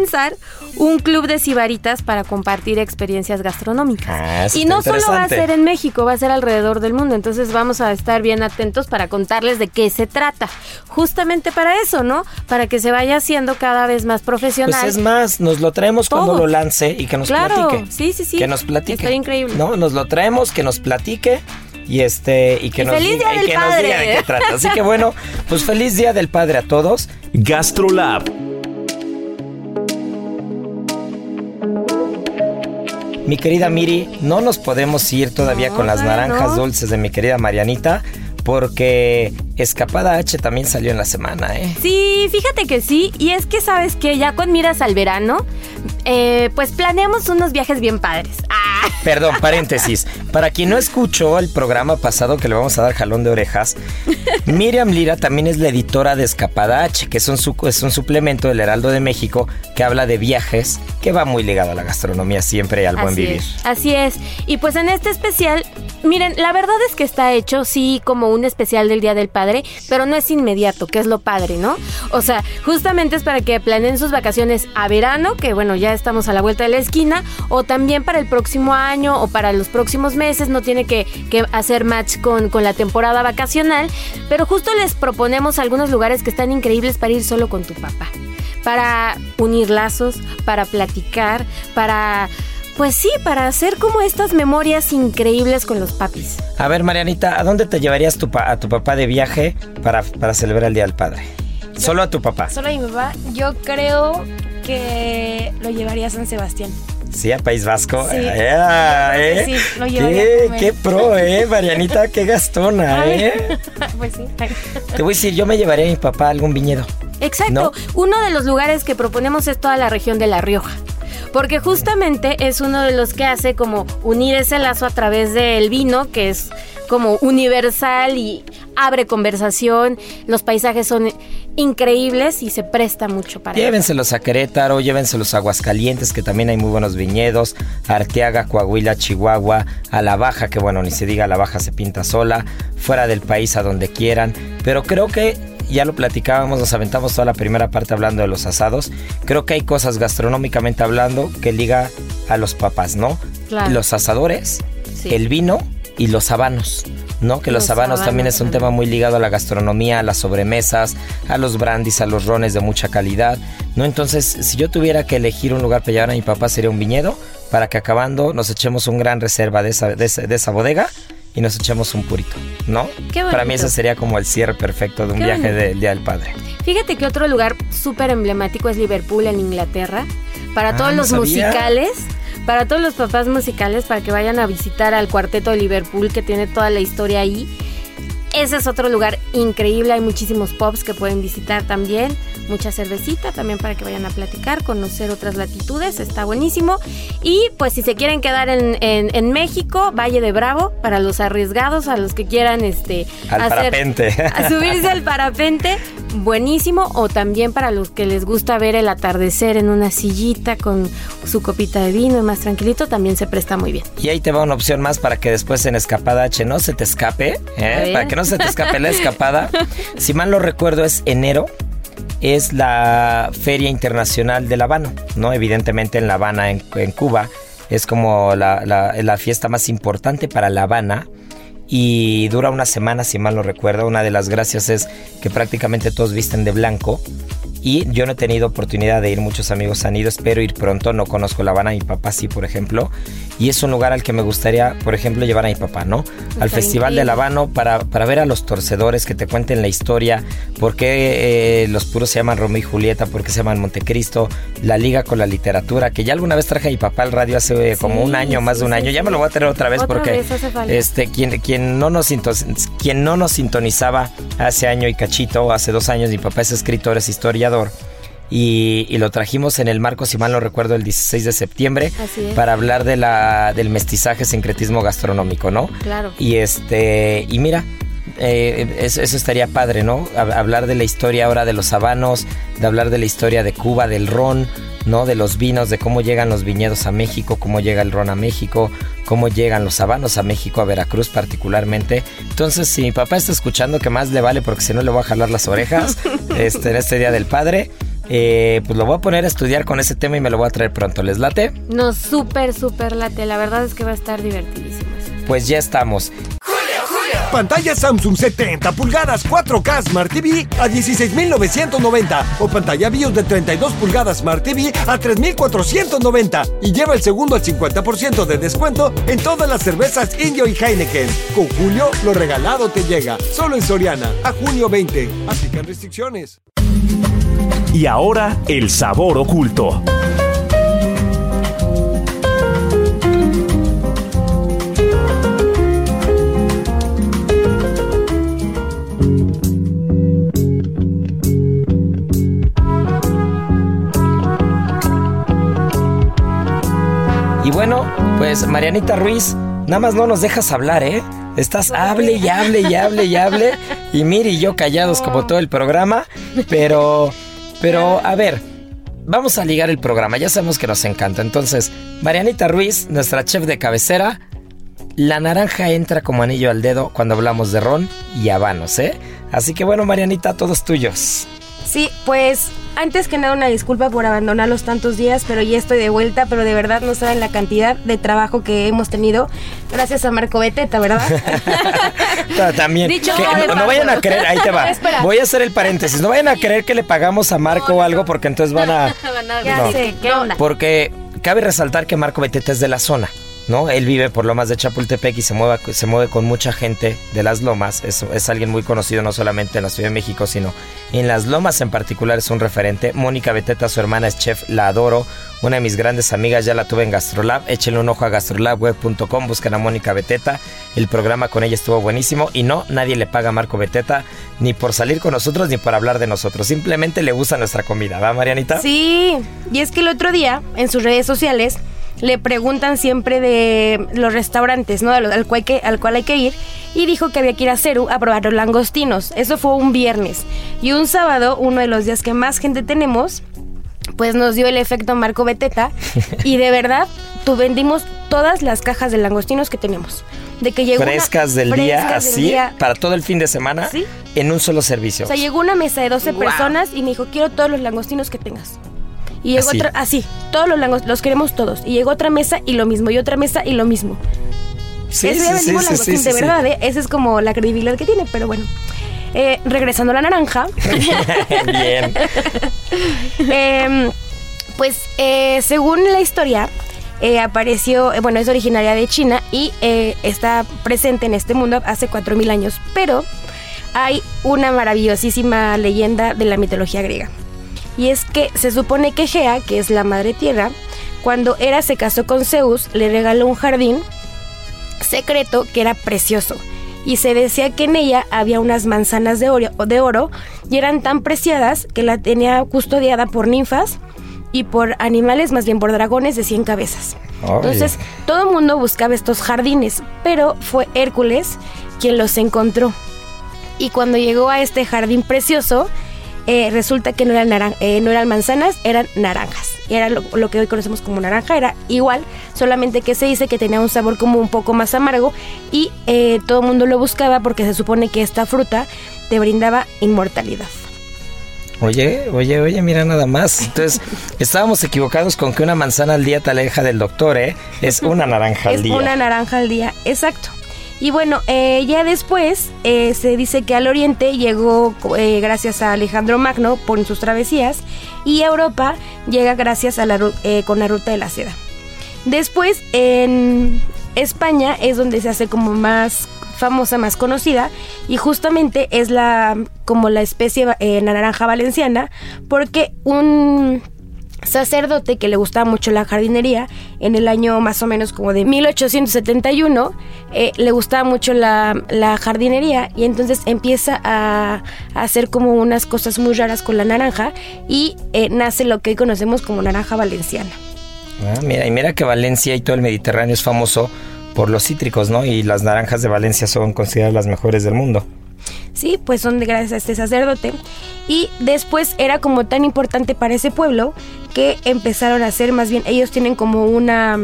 un club de sibaritas para compartir experiencias gastronómicas. Ah, y está no solo va a ser en México, va a ser alrededor del mundo. Entonces vamos a estar bien atentos para contarles de qué se trata. Justamente para eso, ¿no? Para que se vaya haciendo cada vez más profesional. Pues es más, nos lo traemos cuando lo lance y que nos Claro, platique. sí, sí, sí. Que nos platique. Estaría increíble. No, nos lo traemos, que nos platique y este y que Y nos feliz diga, Día y del que nos diga de qué trata. Así que bueno, pues feliz día del padre a todos. GastroLab, Mi querida Miri, no nos podemos ir todavía No, con las naranjas no. dulces de mi querida Marianita porque Escapada H también salió en la semana, ¿eh? Sí, fíjate que sí. Y es que sabes que ya con miras al verano, eh, pues planeamos unos viajes bien padres. Ah, Perdón, paréntesis. Para quien no escuchó el programa pasado que le vamos a dar jalón de orejas, Miriam Lira también es la editora de Escapada H, que es un, su- es un suplemento del Heraldo de México que habla de viajes, que va muy ligado a la gastronomía siempre y al buen así vivir. es, así es. Y pues en este especial, miren, la verdad es que está hecho, sí, como un especial del Día del Padre, pero no es inmediato, que es lo padre, ¿no? O sea, justamente es para que planeen sus vacaciones a verano, que bueno, ya estamos a la vuelta de la esquina, o también para el próximo año o para los próximos meses, no tiene que, que hacer match con, con la temporada vacacional, pero justo les proponemos algunos lugares que están increíbles para ir solo con tu papá, para unir lazos, para platicar, para... Pues sí, para hacer como estas memorias increíbles con los papis. A ver, Marianita, ¿a dónde te llevarías tu pa- a tu papá de viaje para, para celebrar el Día del Padre? Solo a tu papá. Solo a mi papá, yo creo que lo llevaría a San Sebastián. Sí, a País Vasco. Sí. Eh, ¿eh? sí, lo ¿Qué, qué pro, eh, Marianita, qué gastona, eh. pues sí. Te voy a decir, yo me llevaría a mi papá a algún viñedo. Exacto. ¿No? Uno de los lugares que proponemos es toda la región de La Rioja. Porque justamente es uno de los que hace como unir ese lazo a través del vino, que es como universal y abre conversación. Los paisajes son increíbles y se presta mucho para. Llévenselos a Querétaro, llévenselos a Aguascalientes, que también hay muy buenos viñedos, Arteaga, Coahuila, Chihuahua, a La Baja, que bueno, ni se diga, La Baja se pinta sola, fuera del país a donde quieran, pero creo que ya lo platicábamos, nos aventamos toda la primera parte hablando de los asados, creo que hay cosas gastronómicamente hablando que liga a los papás, ¿no? Claro. Los asadores, Sí. el vino y los habanos. ¿No? Que los, Los habanos también es un tema muy ligado a la gastronomía, a las sobremesas, a los brandis, a los rones de mucha calidad. ¿No? Entonces, si yo tuviera que elegir un lugar para llevar a mi papá, sería un viñedo, para que acabando nos echemos un gran reserva de esa, de esa, de esa bodega y nos echemos un purito, ¿no? Qué Para mí ese sería como el cierre perfecto de un Qué viaje bonito. del Día del Padre. Fíjate que otro lugar súper emblemático es Liverpool en Inglaterra. Para Ah, todos no los sabía. musicales, para todos los papás musicales, para que vayan a visitar al cuarteto de Liverpool que tiene toda la historia ahí. Ese es otro lugar increíble, hay muchísimos pubs que pueden visitar también, mucha cervecita también para que vayan a platicar, conocer otras latitudes, está buenísimo. Y pues si se quieren quedar en, en- en México, Valle de Bravo, para los arriesgados, a los que quieran este, Al parapente. a subirse al parapente, buenísimo. O también para los que les gusta ver el atardecer en una sillita con su copita de vino y más tranquilito, también se presta muy bien. Y ahí te va una opción más para que después en Escapada H no se te escape, ¿eh? para que no se te escape la escapada. si mal lo recuerdo es enero, es la Feria Internacional del Habano, ¿no? Evidentemente en La Habana, en, Cuba, es como la, la- la fiesta más importante para La Habana y dura una semana, si mal no recuerdo. Una de las gracias es que prácticamente todos visten de blanco y yo no he tenido oportunidad de ir, muchos amigos han ido, espero ir pronto, no conozco La Habana, mi papá sí, por ejemplo, y es un lugar al que me gustaría, por ejemplo, llevar a mi papá, ¿no? Al Festival de La Habana para, para ver a los torcedores, que te cuenten la historia, por qué eh, los puros se llaman Romeo y Julieta, por qué se llaman Montecristo, la liga con la literatura, que ya alguna vez traje a mi papá al radio hace como un año, más de un año, ya me lo voy a tener otra vez porque este quien, quien, no nos, quien no nos sintonizaba hace año y cachito, hace dos años, mi papá es escritor, es historiador. Y, lo trajimos en el marco, si mal no recuerdo, el 16 de septiembre para hablar de la, del mestizaje sincretismo gastronómico, ¿no? Claro. Y este, y mira, eh, eso, estaría padre, ¿no? Hablar de la historia ahora de los habanos, de hablar de la historia de Cuba, del ron, ¿no? De los vinos, de cómo llegan los viñedos a México, cómo llega el ron a México, cómo llegan los habanos a México, a Veracruz particularmente. Entonces, si mi papá está escuchando, que más le vale porque si no le voy a jalar las orejas este, en este Día del Padre. Eh, pues lo voy a poner a estudiar con ese tema y me lo voy a traer pronto. ¿Les late? No, súper, súper late. La verdad es que va a estar divertidísimo. Pues ya estamos. Pantalla Samsung 70 pulgadas 4K Smart TV a 16.990 o pantalla BIOS de 32 pulgadas Smart TV a 3.490 y lleva el segundo al 50% de descuento en todas las cervezas Indio y Heineken. Con Julio, lo regalado te llega. Solo en Soriana. A junio 20. Aplican restricciones. Y ahora, el sabor oculto. Bueno, pues Marianita Ruiz, nada más no nos dejas hablar, ¿eh? Estás hable y hable y hable y hable. Y Miri y yo callados como todo el programa. Pero, pero, a ver, vamos a ligar el programa. Ya sabemos que nos encanta. Entonces, Marianita Ruiz, nuestra chef de cabecera. La naranja entra como anillo al dedo cuando hablamos de ron y habanos, ¿eh? Así que bueno, Marianita, todos tuyos. Sí, pues antes que nada una disculpa por abandonarlos tantos días, pero ya estoy de vuelta, pero de verdad no saben la cantidad de trabajo que hemos tenido gracias a Marco Beteta, ¿verdad? También. no, vayan a creer, ahí te va. Voy a hacer el paréntesis, no vayan a creer que le pagamos a Marco o algo porque entonces van a... ya sé, ¿qué onda? Porque cabe resaltar que Marco Beteta es de la zona. ¿No? Él vive por Lomas de Chapultepec y se mueve, se mueve con mucha gente de las Lomas. Es, es alguien muy conocido no solamente en la Ciudad de México, sino en las Lomas en particular es un referente. Mónica Beteta, su hermana es chef, la adoro. Una de mis grandes amigas ya la tuve en Gastrolab. Échenle un ojo a gastrolabweb.com, busquen a Mónica Beteta. El programa con ella estuvo buenísimo y no, nadie le paga a Marco Beteta ni por salir con nosotros ni por hablar de nosotros. Simplemente le gusta nuestra comida, ¿va, Marianita? Sí, y es que el otro día en sus redes sociales le preguntan siempre de los restaurantes, ¿no? Al, cual, que, al cual hay que ir. Y dijo que había que ir a Ceru a probar los langostinos. Eso fue un viernes. Y un sábado, uno de los días que más gente tenemos, pues nos dio el efecto Marco Beteta. y de verdad, tú vendimos todas las cajas de langostinos que tenemos. De que llegó frescas del día, así, para todo el fin de semana, en un solo servicio. O sea, llegó una mesa de 12 personas y me dijo, quiero todos los langostinos que tengas. Y llegó otra, así, todos los langos, los queremos todos. Y llegó otra mesa y lo mismo, y otra mesa y lo mismo. Sí, sí, sí, de verdad, ¿eh? Esa es como la credibilidad que tiene, pero bueno. Eh, regresando a la naranja. Bien. Em, pues eh, según la historia, apareció, bueno, es originaria de China y está presente en este mundo hace 4.000 años, pero hay una maravillosísima leyenda de la mitología griega. Y es que se supone que Gea, que es la madre tierra, cuando Hera se casó con Zeus, le regaló un jardín secreto que era precioso. Y se decía que en ella había unas manzanas de oro, de oro y eran tan preciadas que la tenía custodiada por ninfas y por animales, más bien por dragones de 100 cabezas. Entonces, todo el mundo buscaba estos jardines, pero fue Hércules quien los encontró. Y cuando llegó a este jardín precioso, eh, resulta que no eran, eh, no eran manzanas, eran naranjas. Y era lo, que hoy conocemos como naranja, era igual, solamente que se dice que tenía un sabor como un poco más amargo y eh, todo el mundo lo buscaba porque se supone que esta fruta te brindaba inmortalidad. Oye, oye, oye, mira nada más. Entonces, estábamos equivocados con que una manzana al día te aleja del doctor, ¿eh? Es una naranja al día. Es una naranja al día, exacto. Y bueno, eh, ya después eh, se dice que al oriente llegó eh, gracias a Alejandro Magno por sus travesías y a Europa llega gracias a la, con la ruta de la seda. Después en España es donde se hace como más famosa, más conocida y justamente es la como la especie naranja valenciana porque un sacerdote que le gustaba mucho la jardinería, en el año más o menos como de 1871, eh, le gustaba mucho la, jardinería y entonces empieza a, hacer como unas cosas muy raras con la naranja y eh, nace lo que hoy conocemos como naranja valenciana. Ah, mira, y mira que Valencia y todo el Mediterráneo es famoso por los cítricos, ¿no? Y las naranjas de Valencia son consideradas las mejores del mundo. Sí, pues son de gracias a este sacerdote. Y después era como tan importante para ese pueblo que empezaron a hacer, más bien ellos tienen como una,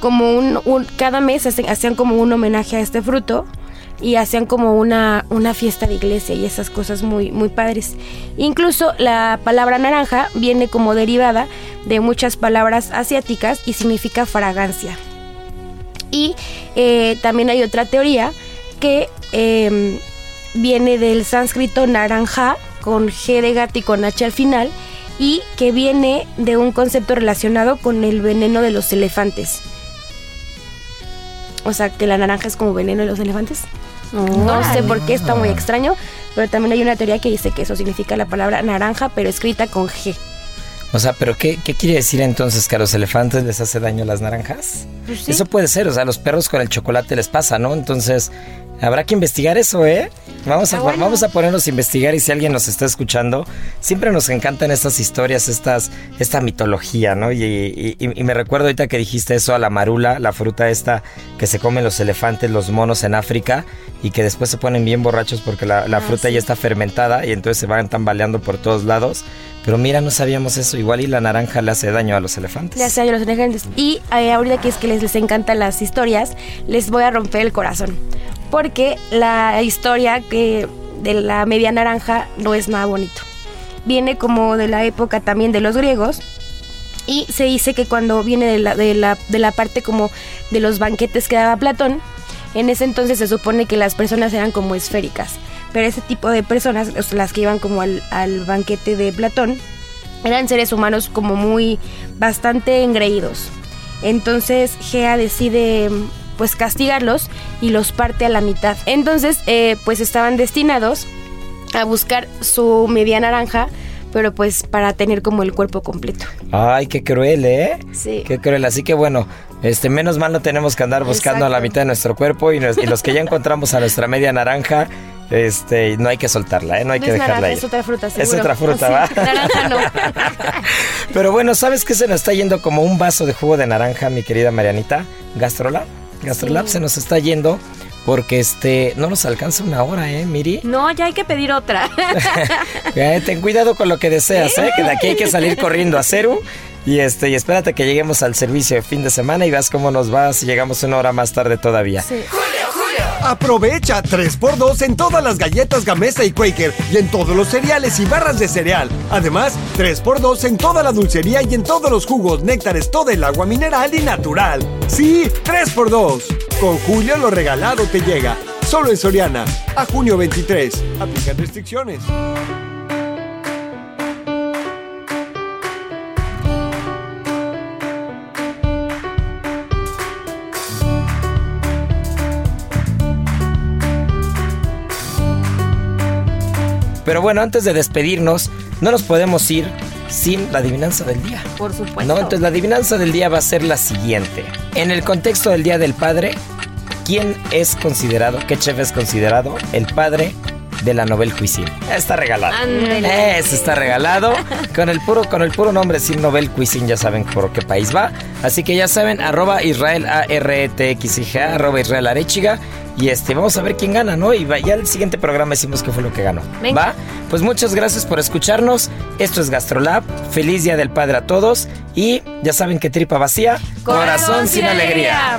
como un, cada mes hacían como un homenaje a este fruto y hacían como una, una fiesta de iglesia y esas cosas muy, muy padres. Incluso la palabra naranja viene como derivada de muchas palabras asiáticas y significa fragancia. Y eh, también hay otra teoría que em, viene del sánscrito naranja con G de gato y con H al final y que viene de un concepto relacionado con el veneno de los elefantes. O sea, que la naranja es como veneno de los elefantes. No sé por qué, está muy extraño, pero también hay una teoría que dice que eso significa la palabra naranja, pero escrita con G. O sea, pero qué, quiere decir entonces que a los elefantes les hace daño las naranjas? Pues eso puede ser, o sea, a los perros con el chocolate les pasa, ¿no? Entonces, Habrá que investigar eso, ¿eh? Vamos a, vamos a ponernos a investigar y si alguien nos está escuchando, siempre nos encantan estas historias, estas, esta mitología, ¿no? Y, me recuerdo ahorita que dijiste eso a la marula, la fruta esta que se comen los elefantes, los monos en África y que después se ponen bien borrachos porque la, ah, fruta ya está fermentada y entonces se van tambaleando por todos lados. Pero mira, no sabíamos eso. Igual y la naranja le hace daño a los elefantes. Le hace daño a los elefantes. Y eh, ahorita que es que les, les encantan las historias, les voy a romper el corazón porque la historia que de la media naranja no es nada bonito. Viene como de la época también de los griegos y se dice que cuando viene de la, de la, de la parte como de los banquetes que daba Platón, en ese entonces se supone que las personas eran como esféricas, pero ese tipo de personas, las que iban como al, al banquete de Platón, eran seres humanos como muy bastante engreídos. Entonces Gea decide pues castigarlos y los parte a la mitad. Entonces, eh, pues estaban destinados a buscar su media naranja, pero pues para tener como el cuerpo completo. Ay, qué cruel, ¿eh? Sí. Qué cruel. Así que bueno, este, menos mal no tenemos que andar buscando a la mitad de nuestro cuerpo y, los que ya encontramos a nuestra media naranja, este, no hay que soltarla, ¿eh? No hay que dejarla ahí. Es otra fruta, seguro. Es otra fruta, ¿va? naranja no. Pero bueno, ¿sabes qué se nos está yendo como un vaso de jugo de naranja, mi querida Marianita? Gastrolab. Se nos está yendo porque este no nos alcanza una hora, ¿eh, Miri? No, ya hay que pedir otra. Eh, ten cuidado con lo que deseas, ¿eh? Que de aquí hay que salir corriendo a Ceru. Y este, y espérate que lleguemos al servicio de fin de semana y veas cómo nos va si llegamos una hora más tarde todavía. Sí. Aprovecha 3x2 en todas las galletas Gamesa y Quaker y en todos los cereales y barras de cereal. Además, 3x2 en toda la dulcería y en todos los jugos, néctares, todo el agua mineral y natural. Sí, 3x2. Con Julio lo regalado te llega. Solo en Soriana. A junio 23. Aplican restricciones. Pero bueno, antes de despedirnos, no nos podemos ir sin la adivinanza del día. Por supuesto. No, entonces la adivinanza del día va a ser la siguiente. En el contexto del Día del Padre, ¿quién es considerado, qué chef es considerado el padre de la Nobel Cuisine? Está regalado. Eso está regalado. Con el puro, con el puro nombre sin Nobel Cuisine ya saben por qué país va. Así que ya saben, arroba Israel A R T X I G arroba Israel Arechiga y este, vamos a ver quién gana, ¿no? Y ya el siguiente programa decimos qué fue lo que ganó. ¿Va? Pues muchas gracias por escucharnos. Esto es Gastrolab. Feliz Día del Padre a todos. Y ya saben que tripa vacía, corazón, sin alegría.